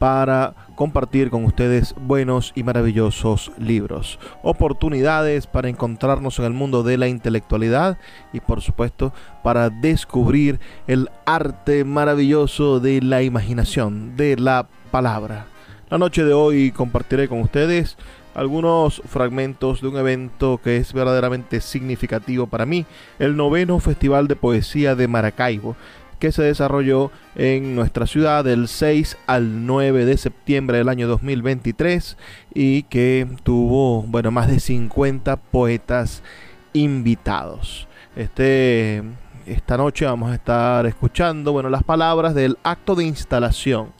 para compartir con ustedes buenos y maravillosos libros, oportunidades para encontrarnos en el mundo de la intelectualidad y por supuesto para descubrir el arte maravilloso de la imaginación, de la palabra. La noche de hoy compartiré con ustedes algunos fragmentos de un evento que es verdaderamente significativo para mí, el noveno Festival de Poesía de Maracaibo, que se desarrolló en nuestra ciudad del 6 al 9 de septiembre del año 2023 y que tuvo, bueno, más de 50 poetas invitados. Este, esta noche vamos a estar escuchando, bueno, las palabras del acto de instalación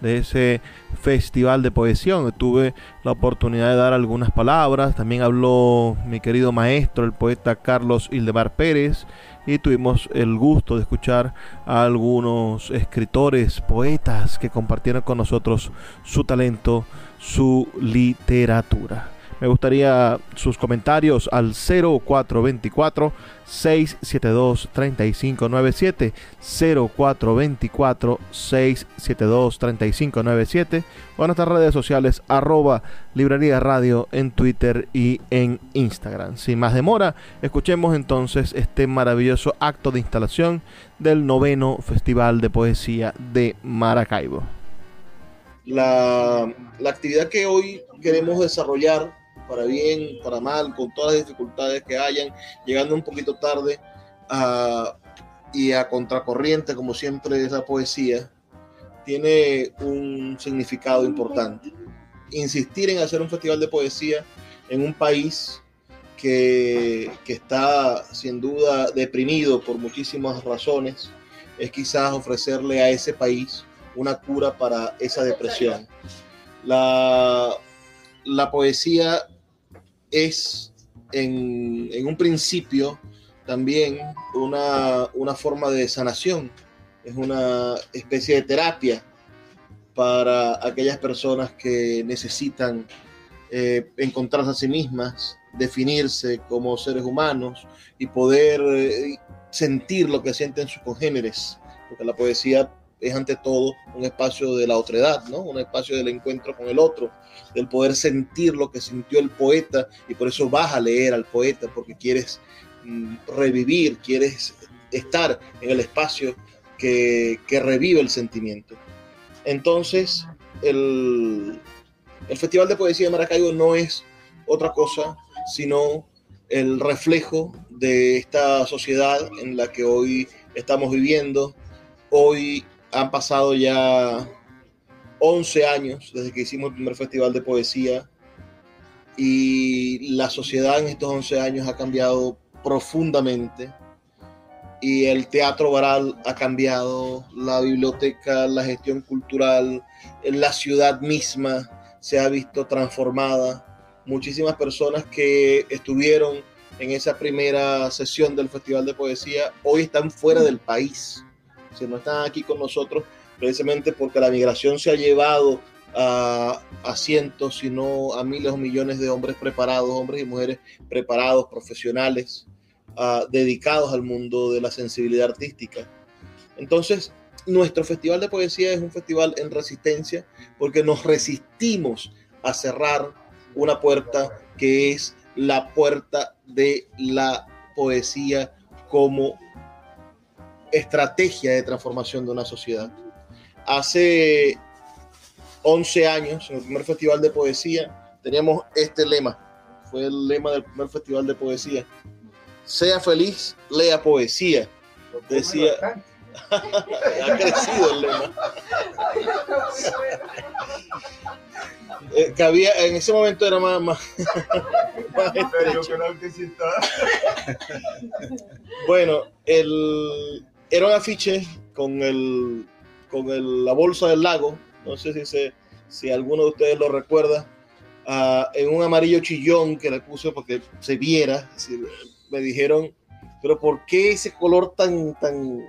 de ese festival de poesía, donde tuve la oportunidad de dar algunas palabras. También habló mi querido maestro, el poeta Carlos Ildemar Pérez, y tuvimos el gusto de escuchar a algunos escritores, poetas que compartieron con nosotros su talento, su literatura. Me gustaría sus comentarios al 0424 672 3597 0424 672 3597 o en nuestras redes sociales arroba librería radio en Twitter y en Instagram. Sin más demora, escuchemos entonces este maravilloso acto de instalación del noveno Festival de Poesía de Maracaibo. La, la actividad que hoy queremos desarrollar para bien, para mal, con todas las dificultades que hayan, llegando un poquito tarde y a contracorriente, como siempre esa poesía, tiene un significado importante. Insistir en hacer un festival de poesía en un país que, que está sin duda deprimido por muchísimas razones, es quizás ofrecerle a ese país una cura para esa depresión. La, la poesía es en, un principio también una, una, forma de sanación, es una especie de terapia para aquellas personas que necesitan eh, encontrarse a sí mismas, definirse como seres humanos y poder eh, sentir lo que sienten sus congéneres, porque la poesía es ante todo un espacio de la otredad, ¿no? Un espacio del encuentro con el otro, del poder sentir lo que sintió el poeta y por eso vas a leer al poeta porque quieres mm, revivir, quieres estar en el espacio que, revive el sentimiento. Entonces, el, el Festival de Poesía de Maracaibo no es otra cosa sino el reflejo de esta sociedad en la que hoy estamos viviendo. Hoy han pasado ya 11 años desde que hicimos el primer festival de poesía y la sociedad en estos 11 años ha cambiado profundamente y el teatro varal ha cambiado, la biblioteca, la gestión cultural, la ciudad misma se ha visto transformada. Muchísimas personas que estuvieron en esa primera sesión del Festival de Poesía hoy están fuera del país si no están aquí con nosotros, precisamente porque la migración se ha llevado a, a cientos, sino a miles o millones de hombres preparados, hombres y mujeres preparados, profesionales, ah, dedicados al mundo de la sensibilidad artística. Entonces, nuestro festival de poesía es un festival en resistencia porque nos resistimos a cerrar una puerta que es la puerta de la poesía como estrategia de transformación de una sociedad. Hace 11 años, en el primer festival de poesía, teníamos este lema. Fue el lema del primer festival de poesía. Sea feliz, lea poesía. Decía, ha crecido el lema. Eh, que había, en ese momento era más, más, más bueno, el, era un afiche con, el, con el, la bolsa del lago, no sé si, se, si alguno de ustedes lo recuerda, uh, en un amarillo chillón que le puse porque se viera, me dijeron, pero ¿por qué ese color tan, tan,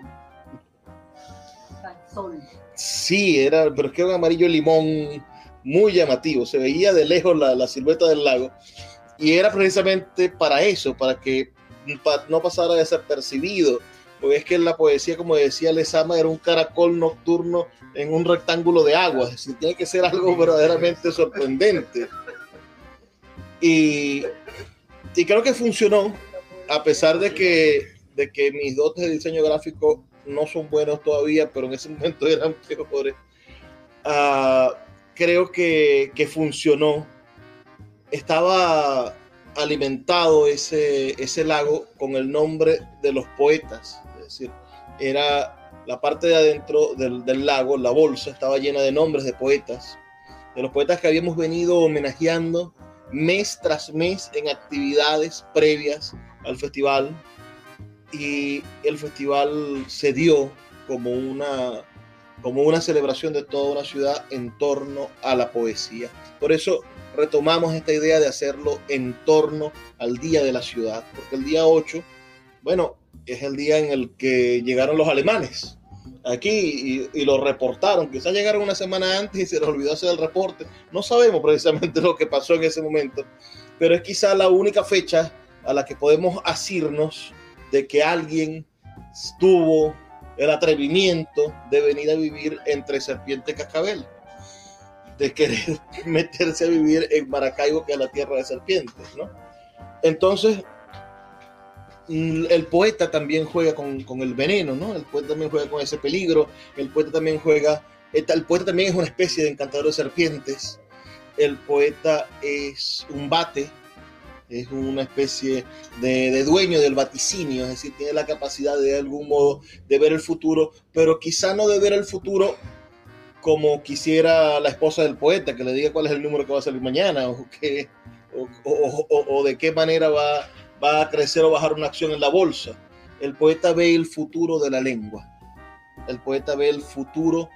sol. Sí, era, pero es que era un amarillo limón muy llamativo. Se veía de lejos la, la silueta del lago. Y era precisamente para eso, para que no pasara desapercibido. Porque es que la poesía, como decía Lezama, era un caracol nocturno en un rectángulo de agua. Es decir, tiene que ser algo verdaderamente sorprendente. Y, y creo que funcionó, a pesar de que, de que mis dotes de diseño gráfico no son buenos todavía, pero en ese momento eran peores. Uh, creo que, que, funcionó. Estaba alimentado ese, ese lago con el nombre de los poetas, decir, era la parte de adentro del, lago, la bolsa, estaba llena de nombres de poetas, de los poetas que habíamos venido homenajeando mes tras mes en actividades previas al festival, y el festival se dio como una, como una celebración de toda una ciudad en torno a la poesía. Por eso retomamos esta idea de hacerlo en torno al Día de la Ciudad, porque el día 8, bueno, es el día en el que llegaron los alemanes aquí y, y, lo reportaron. Quizás llegaron una semana antes y se les olvidó hacer el reporte. No sabemos precisamente lo que pasó en ese momento, pero es quizá la única fecha a la que podemos asirnos de que alguien tuvo el atrevimiento de venir a vivir entre serpiente y cascabel, de querer meterse a vivir en Maracaibo, que es la tierra de serpientes, ¿no? Entonces, el poeta también juega con, el veneno, ¿no? El poeta también juega con ese peligro, el poeta también juega, el poeta también es una especie de encantador de serpientes, el poeta es un bate, es una especie de, dueño del vaticinio, es decir, tiene la capacidad de, de algún modo de ver el futuro, pero quizá no de ver el futuro como quisiera la esposa del poeta, que le diga cuál es el número que va a salir mañana, o, qué, o de qué manera va, va a crecer o bajar una acción en la bolsa. El poeta ve el futuro de la lengua, el poeta ve el futuro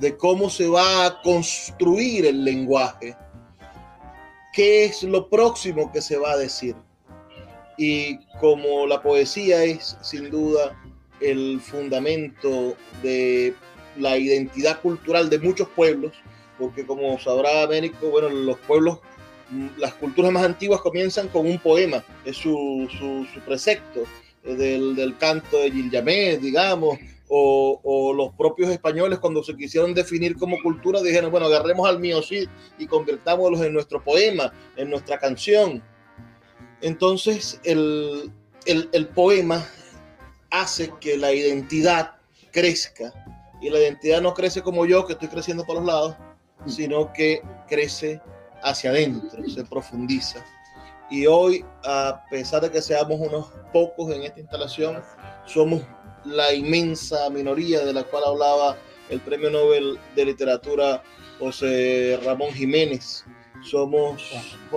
de cómo se va a construir el lenguaje, qué es lo próximo que se va a decir. Y como la poesía es sin duda el fundamento de la identidad cultural de muchos pueblos, porque como sabrá Américo, bueno, los pueblos, las culturas más antiguas comienzan con un poema, es su, su, su precepto del, del, canto de Gilgamesh, digamos, o, o, los propios españoles cuando se quisieron definir como cultura dijeron, bueno, agarremos al mío sí y convirtámoslos en nuestro poema, en nuestra canción. Entonces el, el, el poema hace que la identidad crezca y la identidad no crece como yo que estoy creciendo por los lados, sino que crece hacia adentro, se profundiza. Y hoy, a pesar de que seamos unos pocos en esta instalación, somos la inmensa minoría de la cual hablaba el premio Nobel de Literatura José Ramón Jiménez. Somos,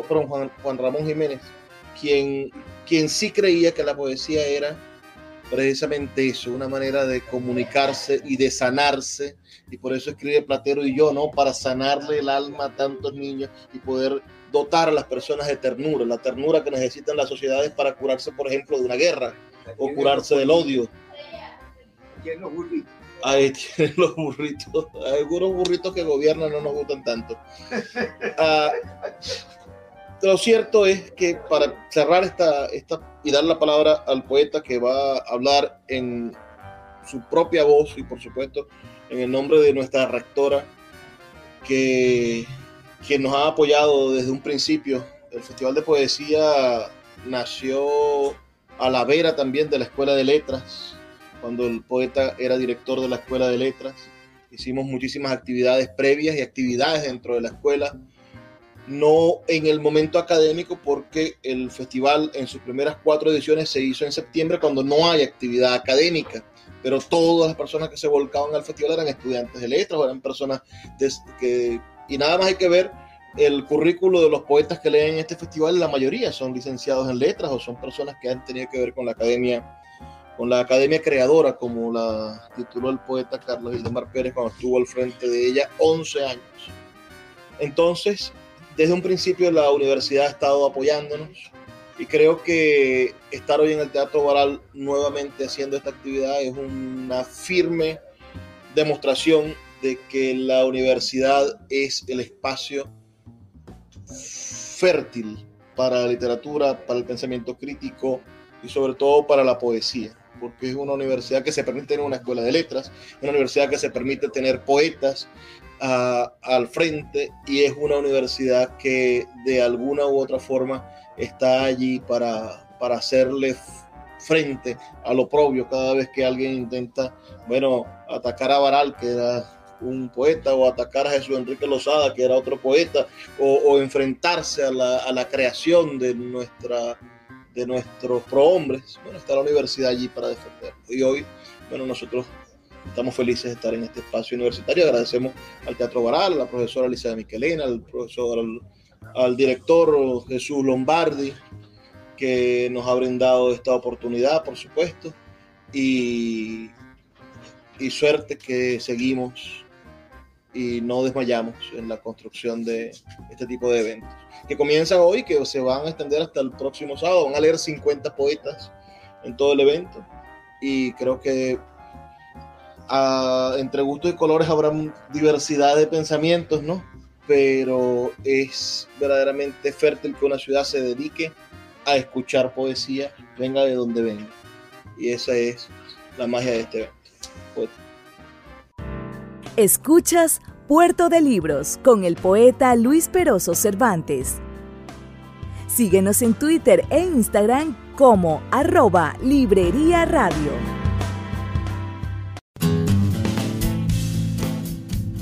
perdón, Juan, Juan Ramón Jiménez, quien, quien sí creía que la poesía era precisamente eso, una manera de comunicarse y de sanarse, y por eso escribe Platero y yo, ¿no? Para sanarle el alma a tantos niños y poder dotar a las personas de ternura, la ternura que necesitan las sociedades para curarse, por ejemplo, de una guerra o curarse del odio. Los burritos. Ahí tienen los burritos. Algunos burritos que gobiernan no nos gustan tanto. Uh, lo cierto es que para cerrar esta, esta y dar la palabra al poeta que va a hablar en su propia voz y por supuesto en el nombre de nuestra rectora que, que nos ha apoyado desde un principio. El Festival de Poesía nació a la vera también de la Escuela de Letras, cuando el poeta era director de la Escuela de Letras. Hicimos muchísimas actividades previas y actividades dentro de la escuela no en el momento académico porque el festival en sus primeras cuatro ediciones se hizo en septiembre cuando no hay actividad académica, pero todas las personas que se volcaban al festival eran estudiantes de letras eran personas que... Y nada más hay que ver el currículo de los poetas que leen este festival, la mayoría son licenciados en letras o son personas que han tenido que ver con la academia con la academia creadora, como la tituló el poeta Carlos Hildemar Pérez cuando estuvo al frente de ella 11 años. Entonces, desde un principio la universidad ha estado apoyándonos y creo que estar hoy en el Teatro Baral nuevamente haciendo esta actividad es una firme demostración de que la universidad es el espacio fértil para la literatura, para el pensamiento crítico y sobre todo para la poesía, porque es una universidad que se permite tener una escuela de letras, una universidad que se permite tener poetas, al frente y es una universidad que de alguna u otra forma está allí para, para hacerle frente a lo propio cada vez que alguien intenta, bueno, atacar a Baral, que era un poeta, o atacar a Jesús Enrique Lozada, que era otro poeta, o, enfrentarse a la, a la, creación de, nuestra, de nuestros prohombres. Bueno, está la universidad allí para defenderlo. Y hoy, bueno, nosotros Estamos felices de estar en este espacio universitario. Agradecemos al Teatro Baral, a la profesora Alicia Miquelena, al profesor, al, director Jesús Lombardi, que nos ha brindado esta oportunidad, por supuesto. Y, y suerte que seguimos y no desmayamos en la construcción de este tipo de eventos. Que comienzan hoy, que se van a extender hasta el próximo sábado. Van a leer 50 poetas en todo el evento. Y creo que entre gustos y colores habrá diversidad de pensamientos, ¿no? Pero es verdaderamente fértil que una ciudad se dedique a escuchar poesía, venga de donde venga. Y esa es la magia de este evento. Escuchas Puerto de Libros con el poeta Luis Peroso Cervantes. Síguenos en Twitter e Instagram como arroba Librería Radio.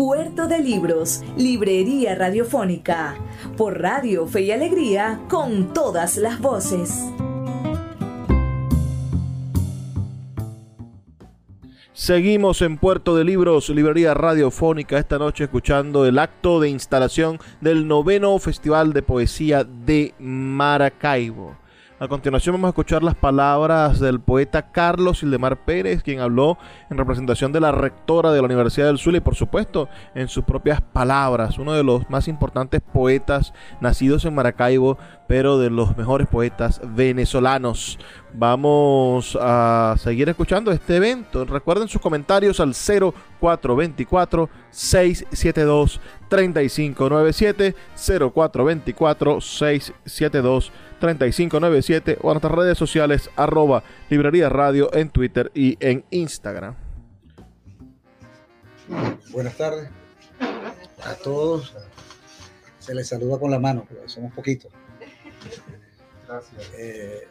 Puerto de Libros, Librería Radiofónica, por Radio Fe y Alegría, con todas las voces. Seguimos en Puerto de Libros, Librería Radiofónica, esta noche escuchando el acto de instalación del noveno Festival de Poesía de Maracaibo. A continuación vamos a escuchar las palabras del poeta Carlos Ildemar Pérez, quien habló en representación de la rectora de la Universidad del Zulia y por supuesto en sus propias palabras, uno de los más importantes poetas nacidos en Maracaibo, pero de los mejores poetas venezolanos. Vamos a seguir escuchando este evento. Recuerden sus comentarios al 0424 672 3597 0424 672 3597 o a nuestras redes sociales arroba librería radio en Twitter y en Instagram. Buenas tardes a todos. Se les saluda con la mano, porque somos poquitos. Gracias. Eh,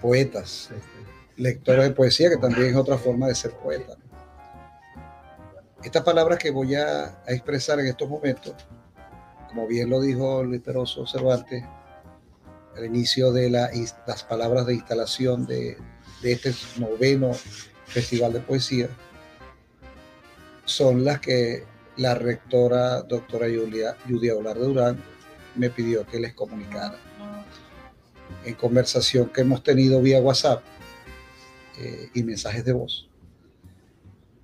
poetas, lectores de poesía, que también es otra forma de ser poeta. Estas palabras que voy a, a expresar en estos momentos, como bien lo dijo Luis Peroso Cervantes, al inicio de la, las palabras de instalación de, de este noveno Festival de Poesía, son las que la rectora doctora Julia, Julia Olar de Durán me pidió que les comunicara. En conversación que hemos tenido vía WhatsApp eh, y mensajes de voz,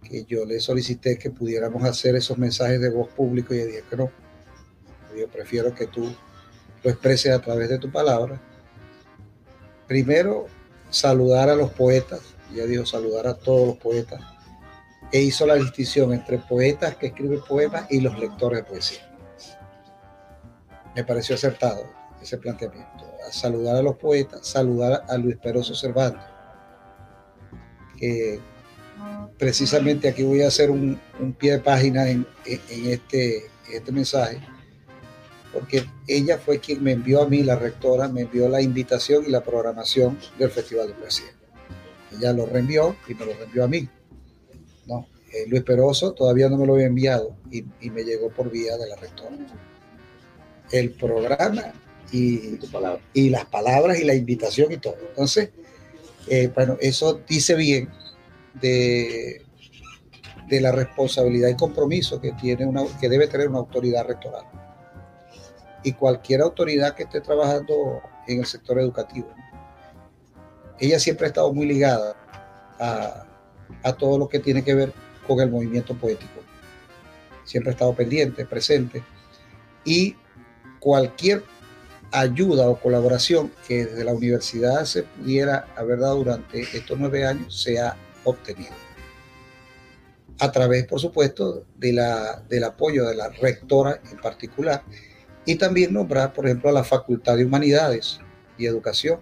que yo le solicité que pudiéramos hacer esos mensajes de voz públicos y ella dije que no. Yo prefiero que tú lo expreses a través de tu palabra. Primero, saludar a los poetas, ya dijo saludar a todos los poetas, e hizo la distinción entre poetas que escriben poemas y los lectores de poesía. Me pareció acertado ese planteamiento. saludar a los poetas, saludar a Luis Peroso Cervantes, que precisamente aquí voy a hacer un, pie de página en, este, en este mensaje, porque ella fue quien me envió a mí, la rectora, me envió la invitación y la programación del Festival de Poesía. Ella lo reenvió y me lo reenvió a mí. ¿no? Eh, Luis Peroso todavía no me lo había enviado y, me llegó por vía de la rectora. El programa y, y las palabras y la invitación y todo. Entonces, eh, bueno, eso dice bien de, de la responsabilidad y compromiso que, tiene una, que debe tener una autoridad rectoral. Y cualquier autoridad que esté trabajando en el sector educativo. Ella siempre ha estado muy ligada a, a todo lo que tiene que ver con el movimiento poético. Siempre ha estado pendiente, presente. Y cualquier ayuda o colaboración que desde la universidad se pudiera haber dado durante estos nueve años se ha obtenido. A través, por supuesto, de la, del apoyo de la rectora en particular y también nombrar, por ejemplo, a la Facultad de Humanidades y Educación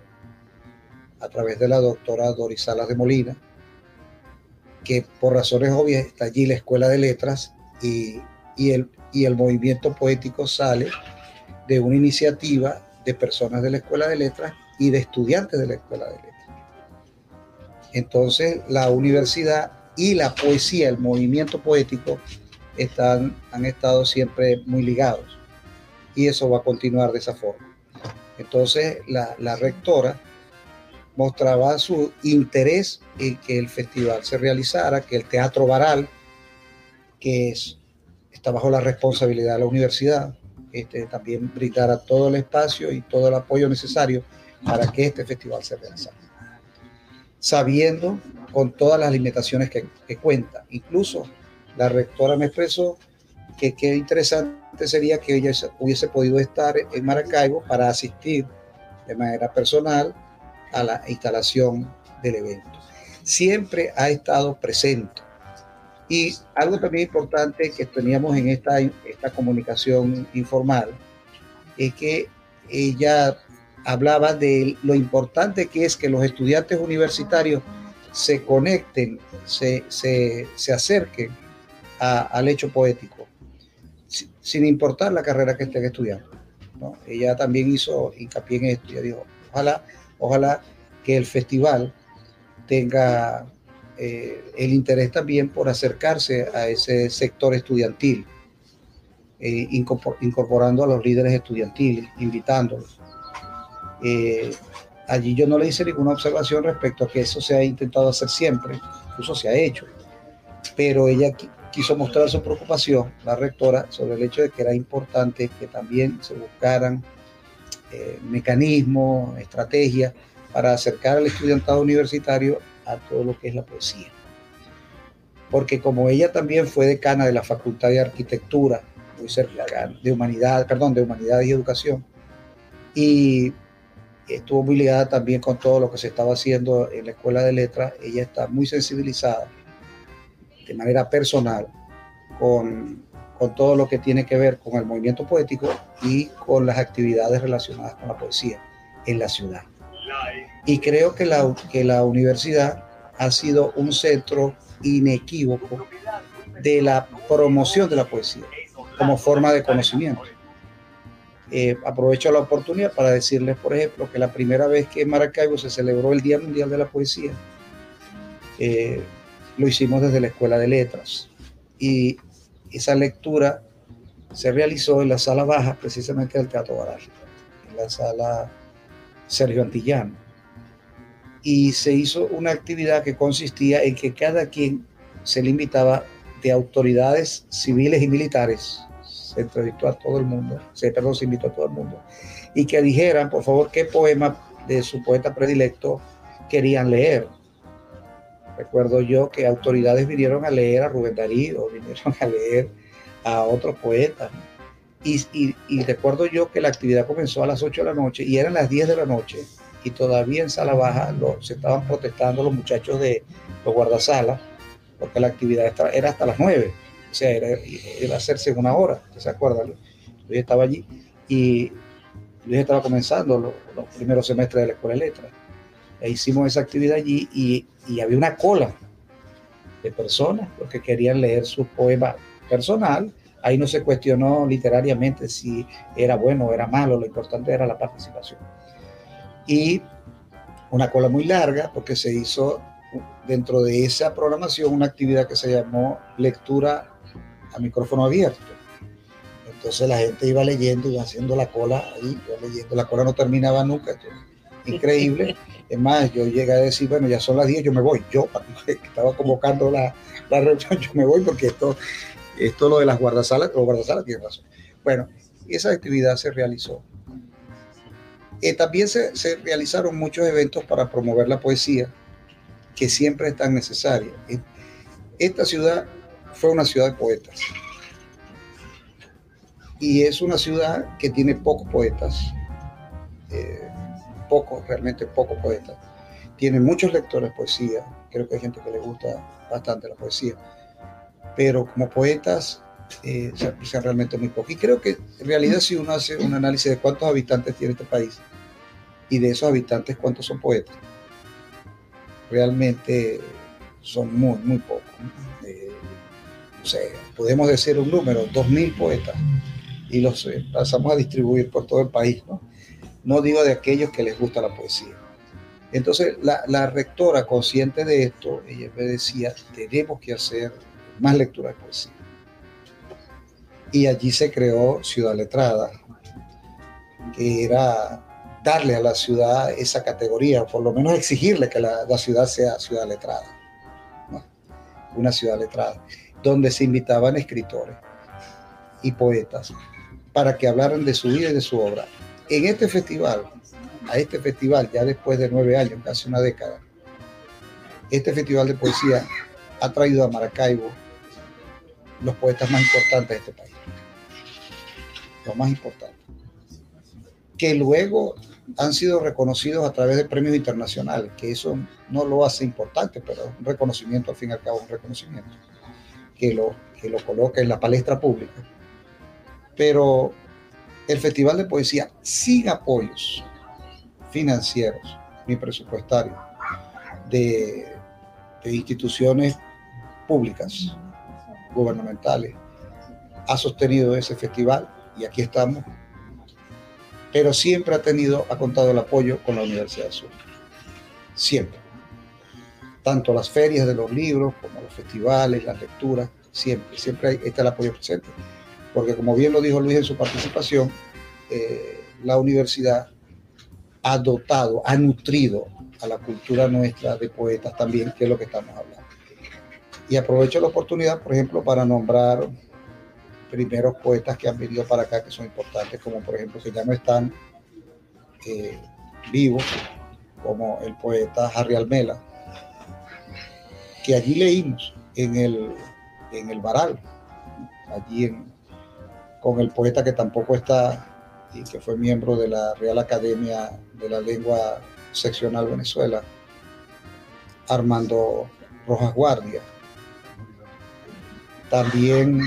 a través de la doctora Doris Salas de Molina, que por razones obvias está allí la Escuela de Letras y, el, y el movimiento poético sale de una iniciativa de personas de la Escuela de Letras y de estudiantes de la Escuela de Letras. Entonces, la universidad y la poesía, el movimiento poético, están, han estado siempre muy ligados. Y eso va a continuar de esa forma. Entonces, la, la rectora mostraba su interés en que el festival se realizara, que el Teatro Baral, que es, está bajo la responsabilidad de la universidad, este, también brindara todo el espacio y todo el apoyo necesario para que este festival se realizara. Sabiendo con todas las limitaciones que, que cuenta. Incluso la rectora me expresó que qué interesante sería que ella hubiese podido estar en Maracaibo para asistir de manera personal a la instalación del evento. Siempre ha estado presente. Y algo también importante que teníamos en esta, esta comunicación informal es que ella hablaba de lo importante que es que los estudiantes universitarios se conecten, se, se, se acerquen al hecho poético, sin importar la carrera que estén estudiando. Ella también hizo hincapié en esto, ella dijo, ojalá Ojalá que el festival tenga eh, el interés también por acercarse a ese sector estudiantil, eh, incorporando a los líderes estudiantiles, invitándolos. Eh, allí yo no le hice ninguna observación respecto a que eso se ha intentado hacer siempre, incluso se ha hecho, pero ella quiso mostrar su preocupación, la rectora, sobre el hecho de que era importante que también se buscaran eh, mecanismos, estrategias para acercar al estudiantado universitario a todo lo que es la poesía. Porque como ella también fue decana de la Facultad de Arquitectura, muy de humanidad, perdón, de humanidades y educación, y estuvo muy ligada también con todo lo que se estaba haciendo en la Escuela de Letras, ella está muy sensibilizada de manera personal con con todo lo que tiene que ver con el movimiento poético y con las actividades relacionadas con la poesía en la ciudad. Y creo que la, que la universidad ha sido un centro inequívoco de la promoción de la poesía como forma de conocimiento. Eh, aprovecho la oportunidad para decirles, por ejemplo, que la primera vez que en Maracaibo se celebró el Día Mundial de la Poesía, eh, lo hicimos desde la Escuela de Letras Y esa lectura se realizó en la sala baja, precisamente del Teatro Baral, en la sala Sergio Antillano. Y se hizo una actividad que consistía en que cada quien se le invitaba de autoridades civiles y militares, se entrevistó a todo el mundo, se, perdón, se invitó a todo el mundo, y que dijeran, por favor, qué poema de su poeta predilecto querían leer. Recuerdo yo que autoridades vinieron a leer a Rubén Darío, vinieron a leer a otros poetas. Y, recuerdo yo que la actividad comenzó a las 8 de la noche y eran las 10 de la noche y todavía en sala baja se estaban protestando los muchachos de los guardasalas porque la actividad era hasta las 9. O sea, era, iba a hacerse una hora, ¿se acuerdan? Luis estaba allí y Luis estaba comenzando los primeros semestres de la Escuela de Letras. E hicimos esa actividad allí y, había una cola de personas que querían leer su poema personal. Ahí no se cuestionó literariamente si era bueno o era malo, lo importante era la participación. Y una cola muy larga porque se hizo dentro de esa programación una actividad que se llamó lectura a micrófono abierto. Entonces la gente iba leyendo, y haciendo la cola ahí, iba leyendo, la cola no terminaba nunca, increíble. Es más, yo llegué a decir, bueno, ya son las 10, yo me voy. Yo, estaba convocando la, la reunión, yo me voy porque esto, esto lo de las guardasalas, los guardasalas tienen razón. Bueno, esa actividad se realizó. Eh, también se, se, realizaron muchos eventos para promover la poesía, que siempre es tan necesaria. Esta ciudad fue una ciudad de poetas. Y es una ciudad que tiene pocos poetas. Eh, poco, realmente poco poeta. Tiene muchos lectores de poesía, creo que hay gente que le gusta bastante la poesía, pero como poetas eh, se aprecian realmente muy poco. Y creo que en realidad si uno hace un análisis de cuántos habitantes tiene este país y de esos habitantes cuántos son poetas, realmente son muy, muy pocos. Eh, no sé, podemos decir un número, 2.000 poetas, y los eh, pasamos a distribuir por todo el país. No digo de aquellos que les gusta la poesía. Entonces, la, rectora, consciente de esto, ella me decía, tenemos que hacer más lectura de poesía. Y allí se creó Ciudad Letrada, que era darle a la ciudad esa categoría, por lo menos exigirle que la, ciudad sea ciudad letrada, una ciudad letrada, donde se invitaban escritores y poetas para que hablaran de su vida y de su obra en este festival, a este festival, ya después de nueve años, casi una década, este festival de poesía ha traído a Maracaibo los poetas más importantes de este país. Los más importantes. Que luego han sido reconocidos a través de premios internacionales, que eso no lo hace importante, pero un reconocimiento, al fin y al cabo, un reconocimiento, que lo, que lo coloca en la palestra pública. Pero el Festival de Poesía sin apoyos financieros ni presupuestarios de, instituciones públicas, gubernamentales, ha sostenido ese festival y aquí estamos, pero siempre ha tenido, ha contado el apoyo con la Universidad Sur. Siempre. Tanto las ferias de los libros como los festivales, las lecturas, siempre, siempre está el apoyo presente porque como bien lo dijo Luis en su participación, eh, la universidad ha dotado, ha nutrido a la cultura nuestra de poetas también, que es lo que estamos hablando. Y aprovecho la oportunidad, por ejemplo, para nombrar primeros poetas que han venido para acá, que son importantes, como por ejemplo, que ya no están eh, vivos, como el poeta Harry Almela, que allí leímos en el, en el Baral, allí en, con el poeta que tampoco está y que fue miembro de la Real Academia de la Lengua Seccional Venezuela, Armando Rojas Guardia. También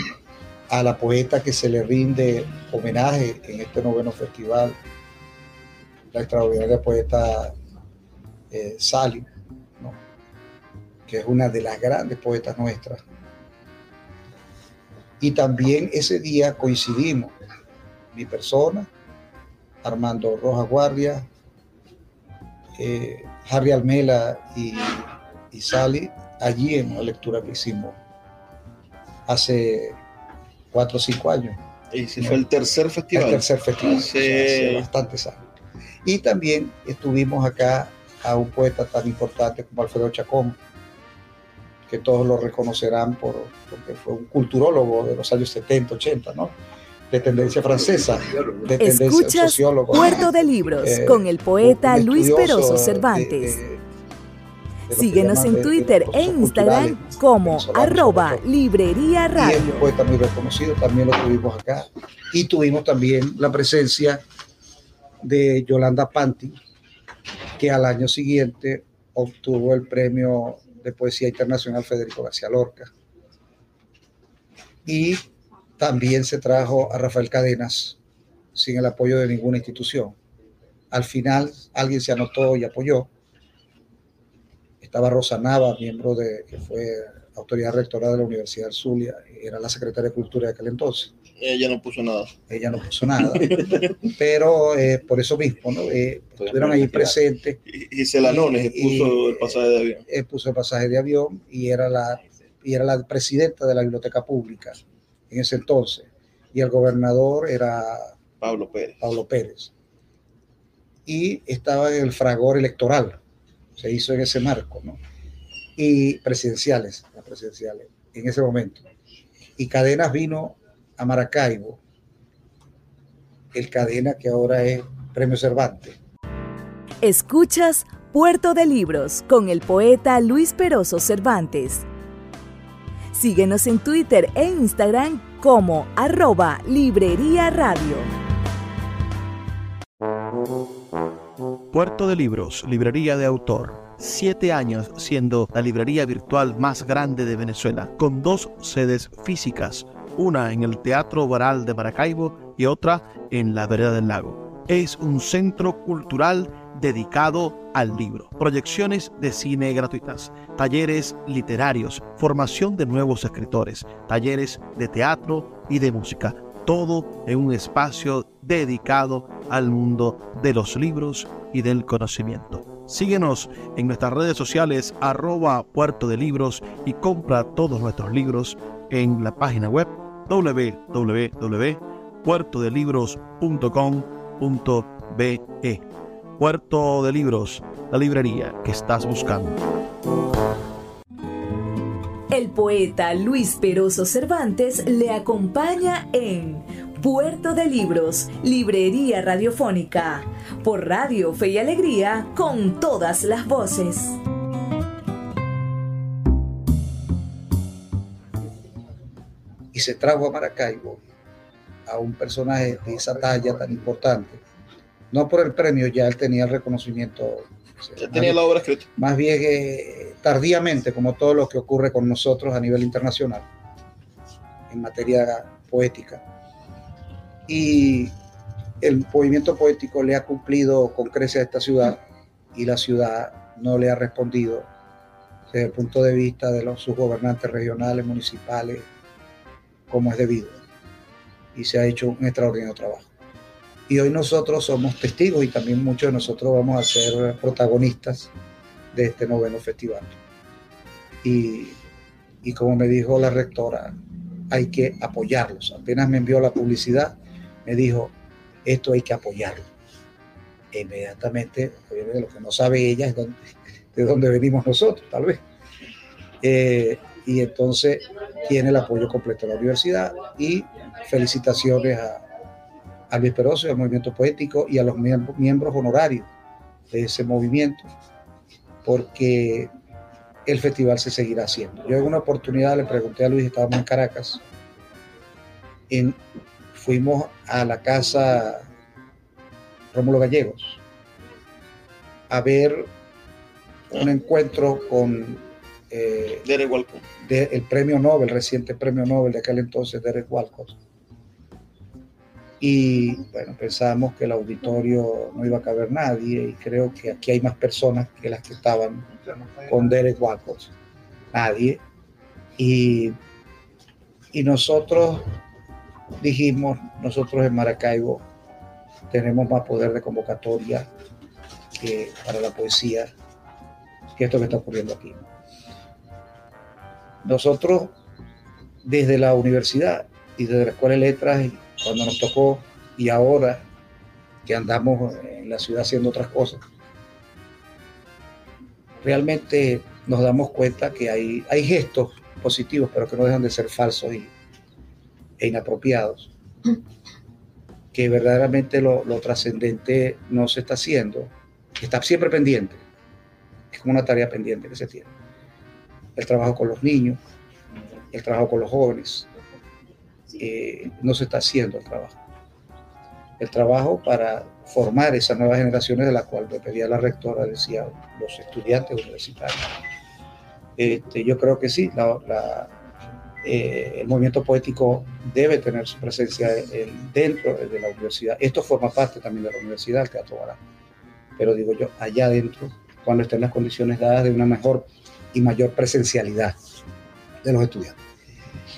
a la poeta que se le rinde homenaje en este noveno festival, la extraordinaria poeta eh, Sally, que es una de las grandes poetas nuestras, y también ese día coincidimos, mi persona, Armando Rojas Guardia, eh, Harry Almela y, y Sally, allí en la lectura que hicimos hace cuatro o cinco años. Y si fue el tercer festival. El tercer festival, hace bastantes años. Y también estuvimos acá a un poeta tan importante como Alfredo Chacón, que todos lo reconocerán por, porque fue un culturólogo de los años 70, 80, ¿no? De tendencia francesa, de tendencia Escuchas sociólogo. Puerto de Libros Eh, con el poeta Luis Peroso Cervantes. de- de Síguenos en Twitter e Instagram como arroba. Librería y es un Radio. poeta muy reconocido, también lo tuvimos acá. Y tuvimos también la presencia de Yolanda Panti, que al año siguiente obtuvo el premio de Poesía Internacional Federico García Lorca. Y también se trajo a Rafael Cadenas sin el apoyo de ninguna institución. Al final alguien se anotó y apoyó. Estaba Rosa Nava, miembro de, que fue autoridad rectora de la Universidad del Zulia, era la secretaria de Cultura de aquel entonces. Ella no puso nada. Ella no puso nada, pero eh, por eso mismo, ¿no? Eh, estuvieron ahí presentes, Y, y Celanones puso el pasaje de avión. eh, puso el pasaje de avión y era, la, y era la presidenta de la biblioteca pública en ese entonces, y el gobernador era Pablo Pérez. Pablo Pérez. Y estaba en el fragor electoral, se hizo en ese marco, ¿no? Y presidenciales, presidenciales, en ese momento. Y Cadenas vino a Maracaibo, el Cadena que ahora es Premio Cervantes. Escuchas Puerto de Libros con el poeta Luis Peroso Cervantes. Síguenos en Twitter e Instagram como arroba Librería Radio. Puerto de Libros, librería de autor. Siete años siendo la librería virtual más grande de Venezuela, con dos sedes físicas, una en el Teatro Baral de Maracaibo y otra en la Vereda del Lago. Es un centro cultural dedicado al libro, proyecciones de cine gratuitas, talleres literarios, formación de nuevos escritores, talleres de teatro y de música, todo en un espacio dedicado al mundo de los libros y del conocimiento. Síguenos en nuestras redes sociales arroba puerto de libros y compra todos nuestros libros en la página web www.puertodelibros.com.be Puerto de Libros, la librería que estás buscando. El poeta Luis Peroso Cervantes le acompaña en Puerto de Libros, Librería Radiofónica, por Radio Fe y Alegría, con todas las voces. Y se trajo a Maracaibo a un personaje de esa talla tan importante. No por el premio, ya él tenía el reconocimiento. Ya más tenía bien- la obra escrita. más bien eh, tardíamente, como todo lo que ocurre con nosotros a nivel internacional, en materia poética. Y el movimiento poético le ha cumplido con creces a esta ciudad y la ciudad no le ha respondido desde el punto de vista de los, sus gobernantes regionales, municipales, como es debido. Y se ha hecho un extraordinario trabajo. Y hoy nosotros somos testigos y también muchos de nosotros vamos a ser protagonistas de este noveno festival. Y, y como me dijo la rectora, hay que apoyarlos. Apenas me envió la publicidad, me dijo, esto hay que apoyarlo. E inmediatamente, obviamente lo que no sabe ella es de dónde venimos nosotros, tal vez. Eh, y entonces tiene el apoyo completo de la universidad y felicitaciones a, a Luis Peroso y al movimiento poético y a los miembros, miembros honorarios de ese movimiento, porque el festival se seguirá haciendo. Yo en una oportunidad le pregunté a Luis, estábamos en Caracas, en- fuimos a la casa Rómulo Gallegos a ver un encuentro con eh, Derek Walcott. de- el premio Nobel, reciente premio Nobel de aquel entonces, Derek Walcott. Y bueno, pensábamos que el auditorio no iba a caber nadie y creo que aquí hay más personas que las que estaban con Derek Walcott. Nadie. Y, y nosotros dijimos, nosotros en Maracaibo tenemos más poder de convocatoria que para la poesía que esto que está ocurriendo aquí. Nosotros desde la universidad y desde la escuela de letras, cuando nos tocó y ahora que andamos en la ciudad haciendo otras cosas, realmente nos damos cuenta que hay, hay gestos positivos, pero que no dejan de ser falsos y, e inapropiados, que verdaderamente lo, lo trascendente no se está haciendo, está siempre pendiente, es como una tarea pendiente que se tiene. El trabajo con los niños, el trabajo con los jóvenes, eh, no se está haciendo el trabajo. El trabajo para formar esas nuevas generaciones de la cual me pedía la rectora, decía los estudiantes universitarios. Este, yo creo que sí, la, la, eh, el movimiento poético debe tener su presencia en, dentro de la universidad. Esto forma parte también de la universidad, el Teatro Barán. Pero digo yo, allá adentro, cuando estén las condiciones dadas de una mejor y mayor presencialidad de los estudiantes.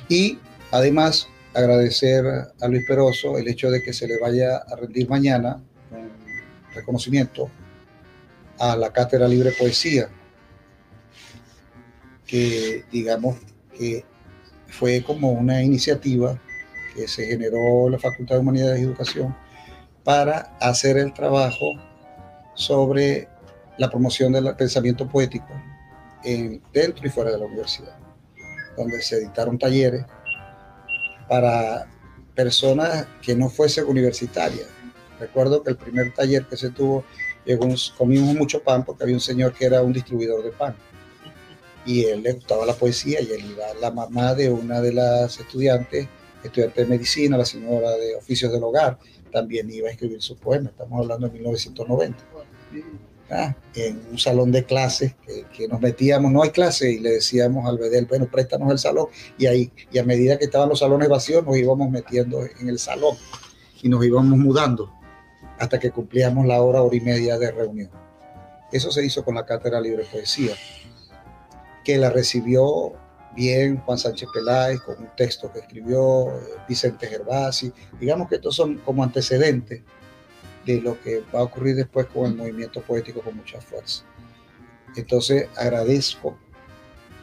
Y además, agradecer a Luis Peroso el hecho de que se le vaya a rendir mañana un reconocimiento a la Cátedra Libre Poesía, que digamos que fue como una iniciativa que se generó la Facultad de Humanidades y Educación para hacer el trabajo sobre la promoción del pensamiento poético en, dentro y fuera de la universidad, donde se editaron talleres para personas que no fuesen universitarias. Recuerdo que el primer taller que se tuvo, comimos mucho pan porque había un señor que era un distribuidor de pan y él le gustaba la poesía y él iba, la mamá de una de las estudiantes, estudiante de medicina, la señora de oficios del hogar, también iba a escribir su poema, estamos hablando de 1990. ¿ah? En un salón de clases que, nos metíamos, no hay clase, y le decíamos al Bedel, bueno, préstanos el salón, y ahí, y a medida que estaban los salones vacíos, nos íbamos metiendo en el salón y nos íbamos mudando hasta que cumplíamos la hora, hora y media de reunión. Eso se hizo con la Cátedra Libre Poesía que la recibió bien Juan Sánchez Peláez con un texto que escribió Vicente Gervasi. Digamos que estos son como antecedentes de lo que va a ocurrir después con el movimiento poético con mucha fuerza. Entonces agradezco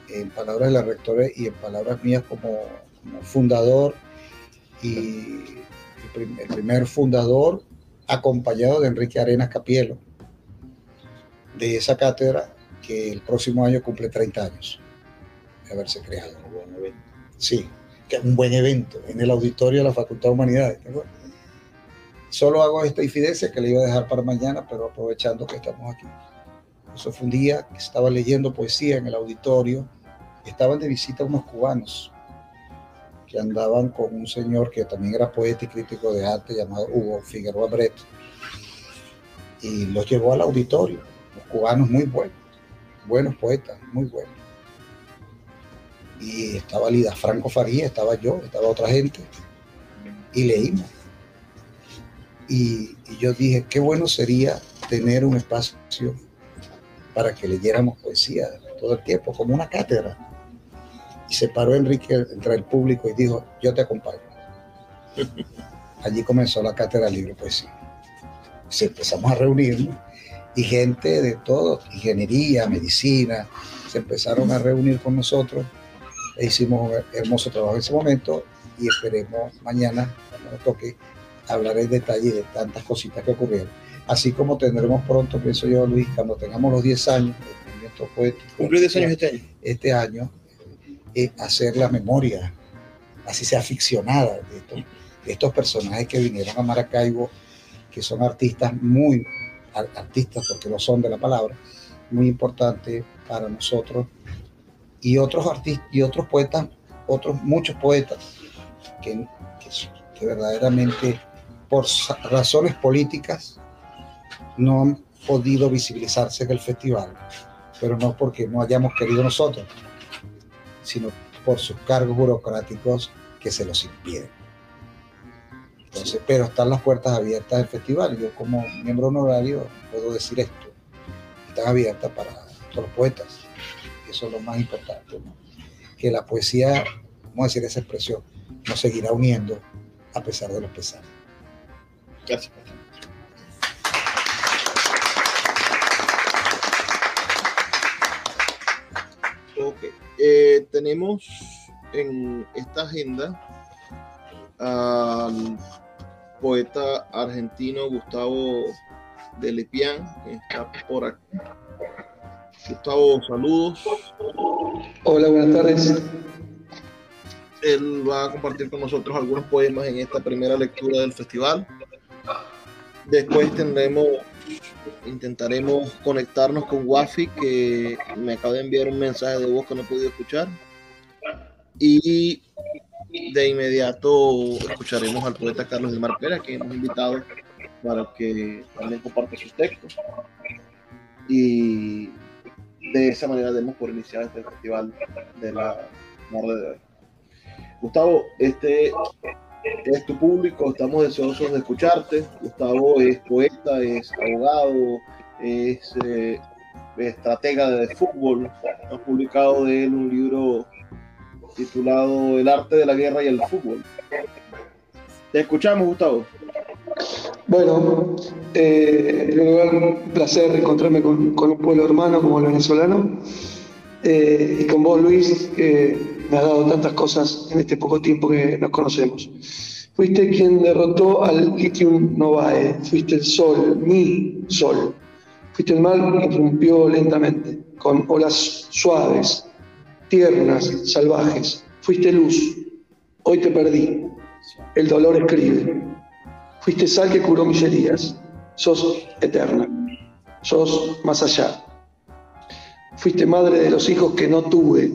en palabras de la rectora y en palabras mías como, como fundador y el, el primer fundador acompañado de Enrique Arenas Capielo de esa cátedra que el próximo año cumple 30 años de haberse creado. Un buen evento. Sí, que es un buen evento en el auditorio de la Facultad de Humanidades. Solo hago esta infidencia que le iba a dejar para mañana, pero aprovechando que estamos aquí. Eso fue un día que estaba leyendo poesía en el auditorio. Estaban de visita unos cubanos que andaban con un señor que también era poeta y crítico de arte llamado Hugo Figueroa Brett. Y los llevó al auditorio, los cubanos muy buenos buenos poetas, muy buenos. Y estaba Lida Franco Faría, estaba yo, estaba otra gente, y leímos. Y, y, yo dije, qué bueno sería tener un espacio para que leyéramos poesía todo el tiempo, como una cátedra. Y se paró Enrique entre el público y dijo, yo te acompaño. Allí comenzó la cátedra Libre Poesía. Se empezamos a reunirnos y gente de todo, ingeniería, medicina, se empezaron a reunir con nosotros e hicimos un hermoso trabajo en ese momento y esperemos mañana, cuando nos toque, hablar en detalle de tantas cositas que ocurrieron. Así como tendremos pronto, pienso yo, Luis, cuando tengamos los 10 años del movimiento poético. ¿Cumple 10 años este año? Este año, eh, hacer la memoria, así sea ficcionada, de estos, de estos personajes que vinieron a Maracaibo, que son artistas muy artistas, porque lo son de la palabra, muy importante para nosotros. Y otros artistas y otros poetas, otros muchos poetas que, que, que verdaderamente por razones políticas no han podido visibilizarse en el festival, pero no porque no hayamos querido nosotros, sino por sus cargos burocráticos que se los impiden. Entonces, pero están las puertas abiertas del festival. Yo como miembro honorario puedo decir esto. Están abiertas para todos los poetas. Eso es lo más importante. ¿no? Que la poesía, vamos a decir esa expresión, nos seguirá uniendo a pesar de los pesares. Gracias. Ok. Eh, tenemos en esta agenda al poeta argentino Gustavo de Lepian, que está por aquí. Gustavo, saludos. Hola, buenas tardes. Él va a compartir con nosotros algunos poemas en esta primera lectura del festival. Después tendremos, intentaremos conectarnos con Wafi, que me acaba de enviar un mensaje de voz que no he podido escuchar. Y de inmediato escucharemos al poeta Carlos de Marpera, que hemos invitado para que también comparte sus textos. Y de esa manera demos por iniciar este festival de la tarde de hoy. Gustavo, este es tu público, estamos deseosos de escucharte. Gustavo es poeta, es abogado, es eh, estratega de fútbol. Ha publicado de él un libro titulado El arte de la guerra y el fútbol. Te escuchamos, Gustavo. Bueno, eh, en primer lugar, un placer encontrarme con, con un pueblo hermano como el venezolano. Eh, y con vos, Luis, que me has dado tantas cosas en este poco tiempo que nos conocemos. Fuiste quien derrotó al Lithium Novae, fuiste el sol, mi sol. Fuiste el mal que irrumpió lentamente, con olas suaves, tiernas, salvajes. Fuiste luz, hoy te perdí. El dolor escribe. Fuiste sal que curó mis heridas. Sos eterna. Sos más allá. Fuiste madre de los hijos que no tuve.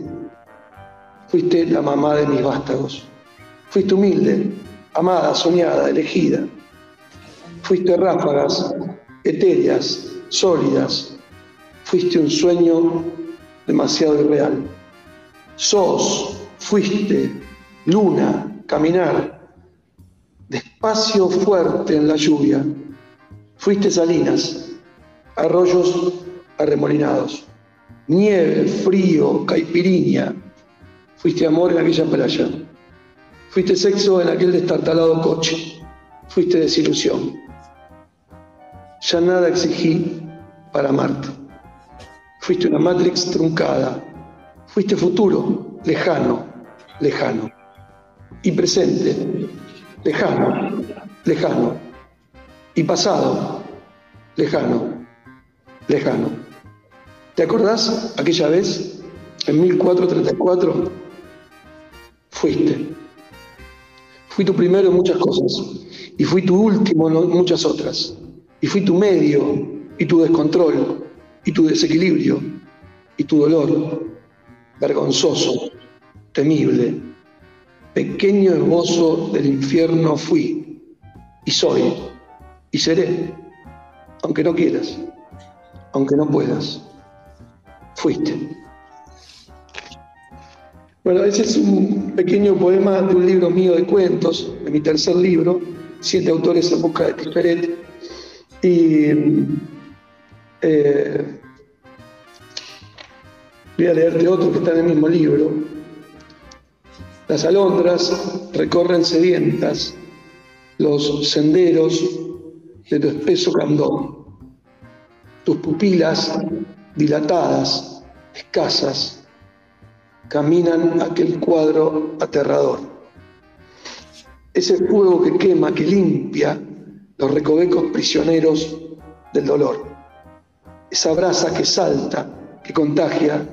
Fuiste la mamá de mis vástagos. Fuiste humilde, amada, soñada, elegida. Fuiste ráfagas, etéreas, sólidas. Fuiste un sueño demasiado irreal. Sos, fuiste, luna, caminar, despacio fuerte en la lluvia. Fuiste salinas, arroyos arremolinados, nieve, frío, caipirinha. Fuiste amor en aquella playa. Fuiste sexo en aquel destartalado coche. Fuiste desilusión. Ya nada exigí para amarte. Fuiste una Matrix truncada. Fuiste futuro, lejano, lejano. Y presente, lejano, lejano. Y pasado, lejano, lejano. ¿Te acordás aquella vez, en 1434? Fuiste. Fui tu primero en muchas cosas. Y fui tu último en muchas otras. Y fui tu medio, y tu descontrol, y tu desequilibrio, y tu dolor. Vergonzoso, temible, pequeño esbozo del infierno fui, y soy, y seré, aunque no quieras, aunque no puedas. Fuiste. Bueno, ese es un pequeño poema de un libro mío de cuentos, de mi tercer libro, Siete autores en busca de Tiferet. Y eh, voy a leerte otro que está en el mismo libro. Las alondras recorren sedientas los senderos de tu espeso candor. Tus pupilas dilatadas, escasas, caminan aquel cuadro aterrador. Ese fuego que quema, que limpia los recovecos prisioneros del dolor. Esa brasa que salta, que contagia,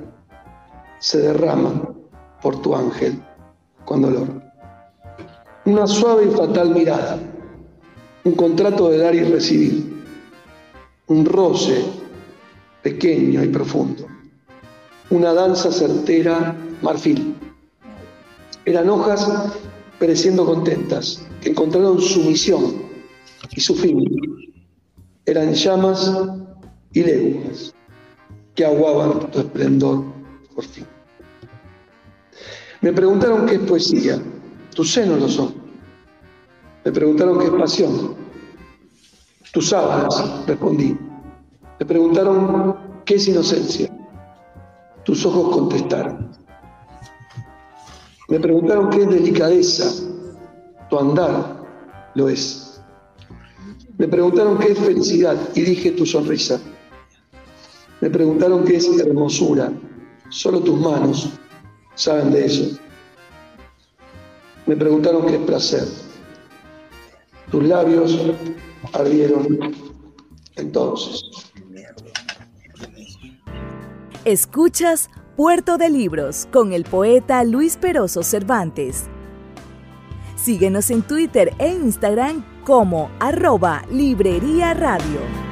se derrama por tu ángel con dolor. Una suave y fatal mirada, un contrato de dar y recibir, un roce pequeño y profundo, una danza certera marfil. Eran hojas pereciendo contentas, que encontraron su misión y su fin. Eran llamas y leguas que aguaban tu esplendor por fin. Me preguntaron qué es poesía. Tus senos lo son. Me preguntaron qué es pasión. Tus sábanas, respondí. Me preguntaron qué es inocencia. Tus ojos contestaron. Me preguntaron qué es delicadeza. Tu andar lo es. Me preguntaron qué es felicidad y dije tu sonrisa. Me preguntaron qué es hermosura. Solo tus manos saben de eso. me preguntaron qué es placer. Tus labios ardieron entonces. Escuchas Puerto de Libros con el poeta Luis Peroso Cervantes. Síguenos en Twitter e Instagram como arroba Librería Radio.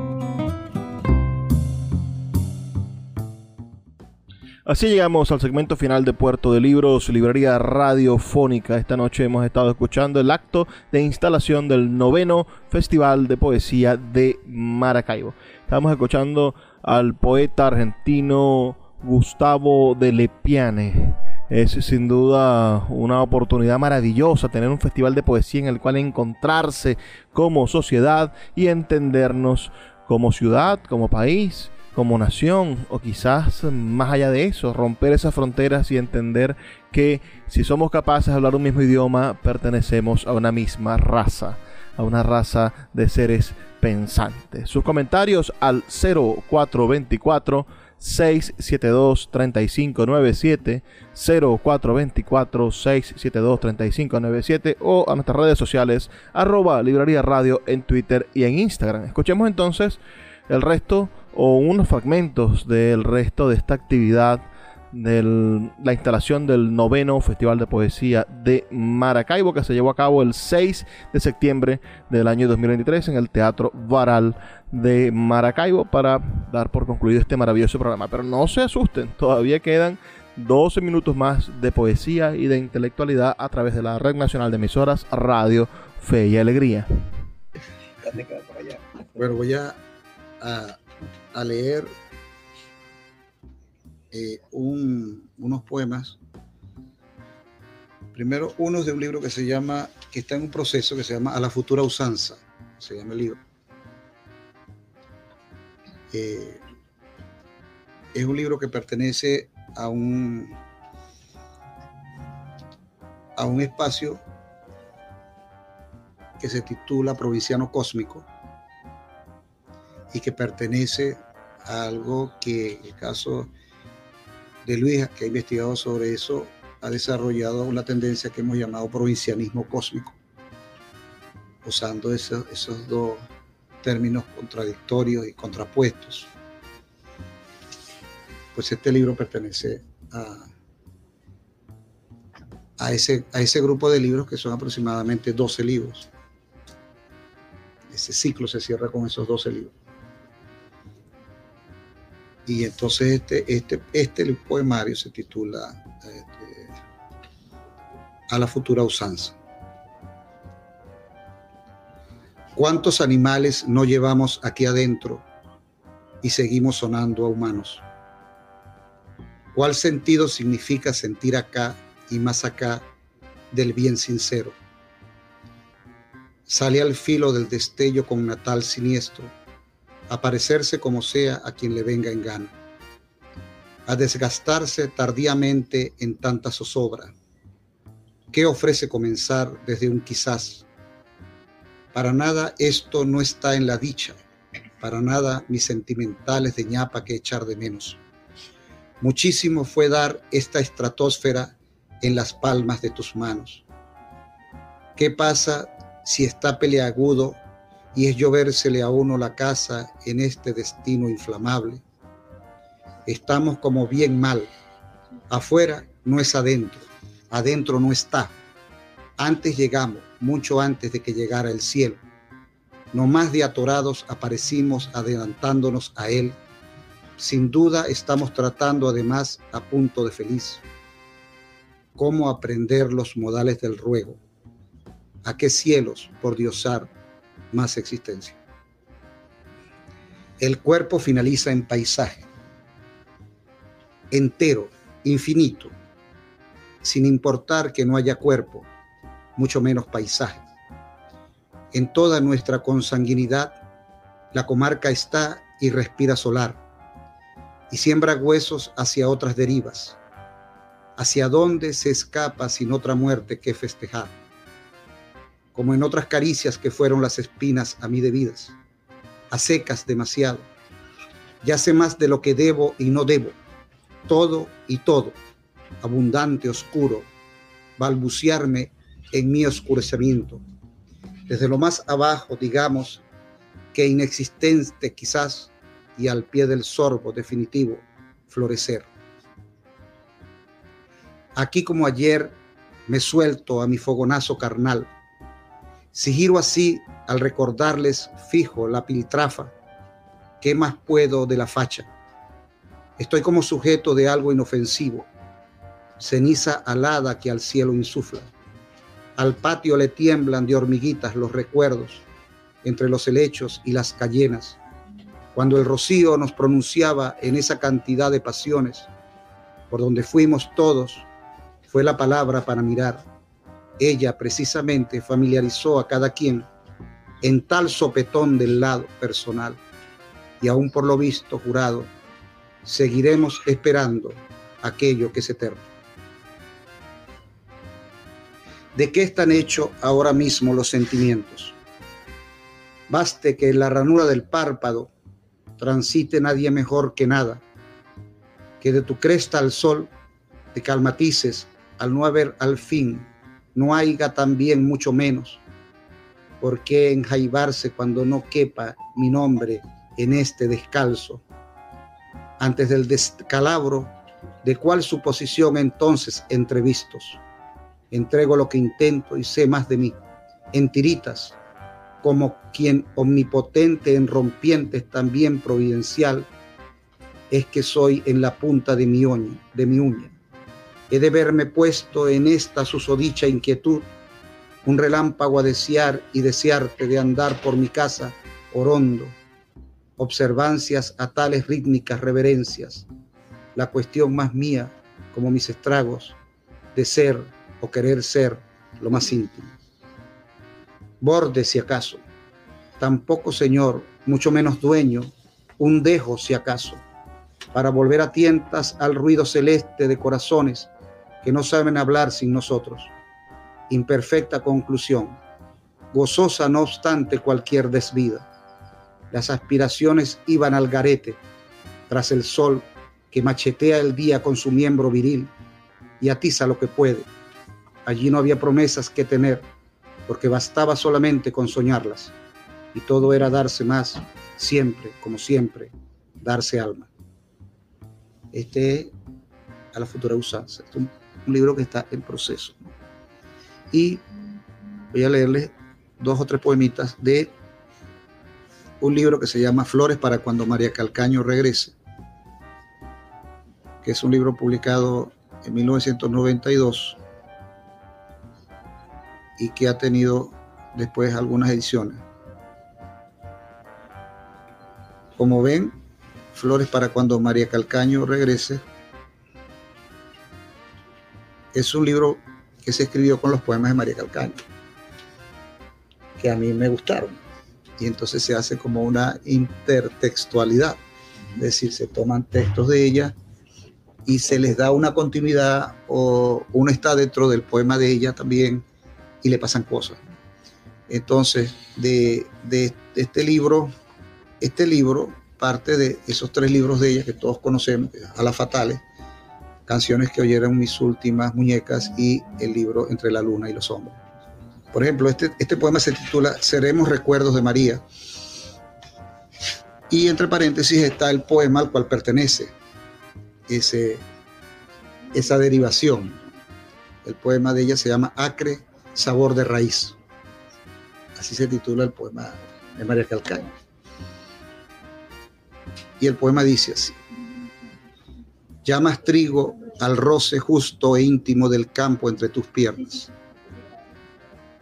Así llegamos al segmento final de Puerto de Libros, Librería Radiofónica. Esta noche hemos estado escuchando el acto de instalación del noveno Festival de Poesía de Maracaibo. Estamos escuchando al poeta argentino Gustavo de Lepiane. Es sin duda una oportunidad maravillosa tener un festival de poesía en el cual encontrarse como sociedad y entendernos como ciudad, como país, como nación, o quizás más allá de eso, romper esas fronteras y entender que si somos capaces de hablar un mismo idioma, pertenecemos a una misma raza, a una raza de seres pensantes. Sus comentarios al 0424 672 3597 0424 672 3597 o a nuestras redes sociales arroba librería radio en Twitter y en Instagram. Escuchemos entonces el resto o unos fragmentos del resto de esta actividad de la instalación del noveno Festival de Poesía de Maracaibo que se llevó a cabo el 6 de septiembre del año 2023 en el Teatro Varal de Maracaibo para dar por concluido este maravilloso programa. Pero no se asusten, todavía quedan 12 minutos más de poesía y de intelectualidad a través de la Red Nacional de Emisoras Radio Fe y Alegría. Bueno, voy a a leer eh, unos poemas. Primero, uno de un libro que se llama, que está en un proceso que se llama A la futura usanza, se llama el libro. Eh, es un libro que pertenece a un, a un espacio que se titula Provinciano Cósmico y que pertenece a algo que en el caso de Luis, que ha investigado sobre eso, ha desarrollado una tendencia que hemos llamado provincianismo cósmico, usando esos, esos dos términos contradictorios y contrapuestos. Pues este libro pertenece a, a, ese, a ese grupo de libros que son aproximadamente 12 libros. Ese ciclo se cierra con esos 12 libros. Y entonces este, este, este poemario se titula este, A la futura usanza. ¿Cuántos animales no llevamos aquí adentro y seguimos sonando a humanos? ¿Cuál sentido significa sentir acá y más acá del bien sincero? Sale al filo del destello con natal siniestro aparecerse como sea a quien le venga en gana, a desgastarse tardíamente en tanta zozobra. ¿Qué ofrece comenzar desde un quizás? Para nada esto no está en la dicha, para nada mis sentimentales de ñapa que echar de menos. Muchísimo fue dar esta estratosfera en las palmas de tus manos. ¿Qué pasa si está peleagudo y es llovérsele a uno la casa en este destino inflamable? Estamos como bien mal. Afuera no es adentro, adentro no está. Antes llegamos, mucho antes de que llegara el cielo. No más de atorados aparecimos adelantándonos a él. Sin duda estamos tratando además a punto de feliz. ¿Cómo aprender los modales del ruego? ¿A qué cielos, por diosar, más existencia? El cuerpo finaliza en paisaje, entero, infinito, sin importar que no haya cuerpo, mucho menos paisaje. En toda nuestra consanguinidad, la comarca está y respira solar, y siembra huesos hacia otras derivas. ¿Hacia dónde se escapa sin otra muerte que festejar? Como en otras caricias que fueron las espinas a mí debidas, a secas demasiado. Ya sé más de lo que debo y no debo, todo y todo, abundante, oscuro, balbucearme en mi oscurecimiento. Desde lo más abajo, digamos, que inexistente quizás, y al pie del sorbo definitivo, florecer. Aquí como ayer me suelto a mi fogonazo carnal. Si giro así al recordarles fijo la piltrafa, ¿qué más puedo de la facha? Estoy como sujeto de algo inofensivo, ceniza alada que al cielo insufla. Al patio le tiemblan de hormiguitas los recuerdos entre los helechos y las cayenas, cuando el rocío nos pronunciaba en esa cantidad de pasiones, por donde fuimos todos, fue la palabra para mirar. Ella precisamente familiarizó a cada quien en tal sopetón del lado personal, y aún por lo visto jurado, seguiremos esperando aquello que es eterno. ¿De qué están hechos ahora mismo los sentimientos? Baste que en la ranura del párpado transite nadie mejor que nada, que de tu cresta al sol te calmatices al no haber al fin, no haya también mucho menos. ¿Por qué enjaibarse cuando no quepa mi nombre en este descalzo? antes del descalabro, de cuál suposición entonces entrevistos. Entrego lo que intento y sé más de mí, en tiritas, como quien omnipotente en rompientes también providencial, es que soy en la punta de mi uña, de mi uña. He de verme puesto en esta susodicha inquietud, un relámpago a desear y desearte de andar por mi casa orondo, observancias a tales rítmicas reverencias, la cuestión más mía, como mis estragos, de ser o querer ser lo más íntimo. Borde si acaso, tampoco señor, mucho menos dueño, un dejo si acaso, para volver a tientas al ruido celeste de corazones que no saben hablar sin nosotros. Imperfecta conclusión, gozosa no obstante cualquier desvida las aspiraciones iban al garete tras el sol que machetea el día con su miembro viril y atiza lo que puede. Allí no había promesas que tener, porque bastaba solamente con soñarlas, y todo era darse más, siempre, como siempre, darse alma. Este es a la futura usanza. Un, libro que está en proceso. Y voy a leerles dos o tres poemitas de un libro que se llama Flores para cuando María Calcaño regrese, que es un libro publicado en 1992 y que ha tenido después algunas ediciones. Como ven, Flores para cuando María Calcaño regrese es un libro que se escribió con los poemas de María Calcaño, que a mí me gustaron y entonces se hace como una intertextualidad, es decir, se toman textos de ella y se les da una continuidad o uno está dentro del poema de ella también y le pasan cosas. Entonces, de, de este libro, este libro parte de esos tres libros de ella que todos conocemos, A las Fatales, Canciones que oyeron mis últimas muñecas y el libro Entre la Luna y los Hombres. Por ejemplo, este, este poema se titula Seremos Recuerdos de María. Y entre paréntesis está el poema al cual pertenece ese, esa derivación. El poema de ella se llama Acre, Sabor de Raíz. Así se titula el poema de María Calcaño. Y el poema dice así. Llamas trigo al roce justo e íntimo del campo entre tus piernas.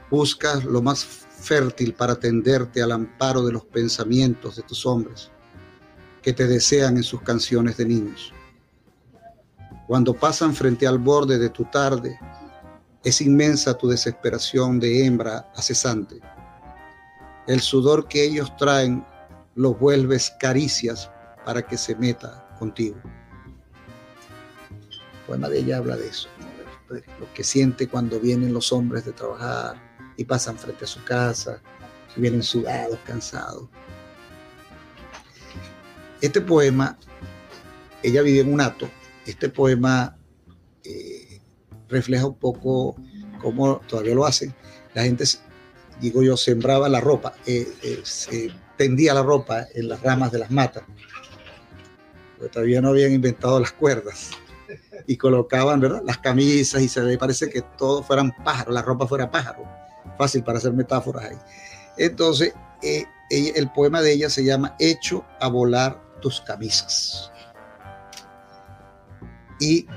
Buscas lo más fértil para tenderte al amparo de los pensamientos de tus hombres que te desean en sus canciones de niños. Cuando pasan frente al borde de tu tarde, es inmensa tu desesperación de hembra acesante. El sudor que ellos traen lo vuelves caricias para que se meta contigo. Poema de ella habla de eso, lo que siente cuando vienen los hombres de trabajar y pasan frente a su casa, vienen sudados, cansados. Este poema, ella vive en un hato, este poema eh, refleja un poco cómo todavía lo hacen. La gente, digo yo, sembraba la ropa, eh, eh, se tendía la ropa en las ramas de las matas todavía no habían inventado las cuerdas. Y colocaban, ¿verdad? Las camisas y se parece que todos fueran pájaros, la ropa fuera pájaro. Fácil para hacer metáforas ahí. Entonces, eh, el poema de ella se llama Hecho a volar tus camisas. Y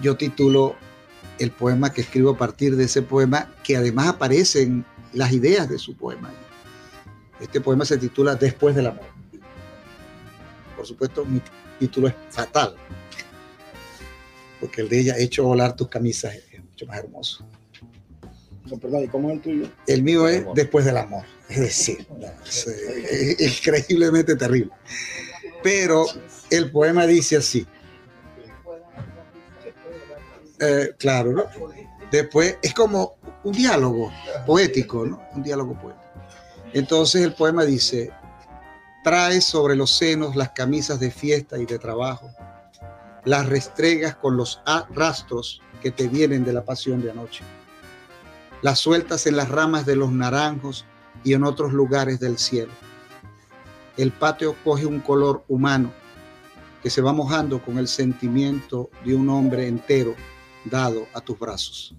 yo titulo el poema que escribo a partir de ese poema, que además aparecen las ideas de su poema. Este poema se titula Después del amor. Por supuesto, mi título es fatal, porque el de ella, hecho volar tus camisas, es mucho más hermoso. ¿y cómo es el tuyo? El mío es después del amor, es decir, es, increíblemente terrible. Pero el poema dice así. Eh, claro, ¿no? Después es como un diálogo poético, ¿no? Un diálogo poético. Entonces el poema dice, Traes sobre los senos las camisas de fiesta y de trabajo, las restregas con los rastros que te vienen de la pasión de anoche. Las sueltas en las ramas de los naranjos y en otros lugares del cielo. El patio coge un color humano que se va mojando con el sentimiento de un hombre entero dado a tus brazos.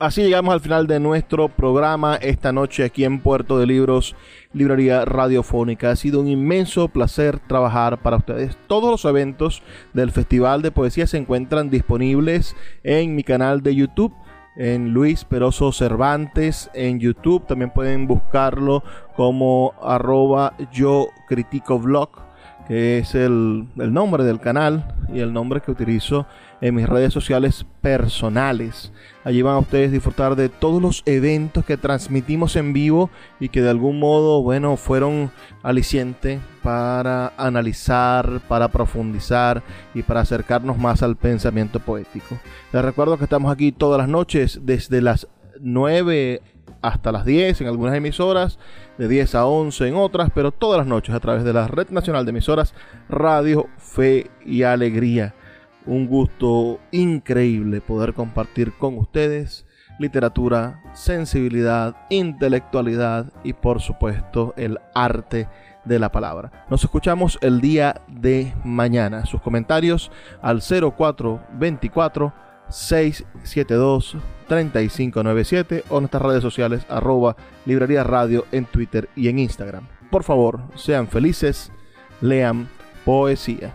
Así llegamos al final de nuestro programa esta noche aquí en Puerto de Libros, Librería Radiofónica. Ha sido un inmenso placer trabajar para ustedes. Todos los eventos del Festival de Poesía se encuentran disponibles en mi canal de YouTube en Luis Peroso Cervantes en YouTube. También pueden buscarlo como arroba yo critico vlog, que es el, el nombre del canal y el nombre que utilizo en mis redes sociales personales. Allí van a ustedes disfrutar de todos los eventos que transmitimos en vivo y que de algún modo, bueno, fueron aliciente para analizar, para profundizar y para acercarnos más al pensamiento poético. Les recuerdo que estamos aquí todas las noches desde las 9 hasta las 10 en algunas emisoras, de 10 a 11 en otras, pero todas las noches a través de la Red Nacional de Emisoras Radio Fe y Alegría un gusto increíble poder compartir con ustedes literatura, sensibilidad, intelectualidad y por supuesto el arte de la palabra. Nos escuchamos el día de mañana. Sus comentarios al 0424 672 3597 o nuestras redes sociales arroba librería radio en Twitter y en Instagram. Por favor, sean felices, lean poesía.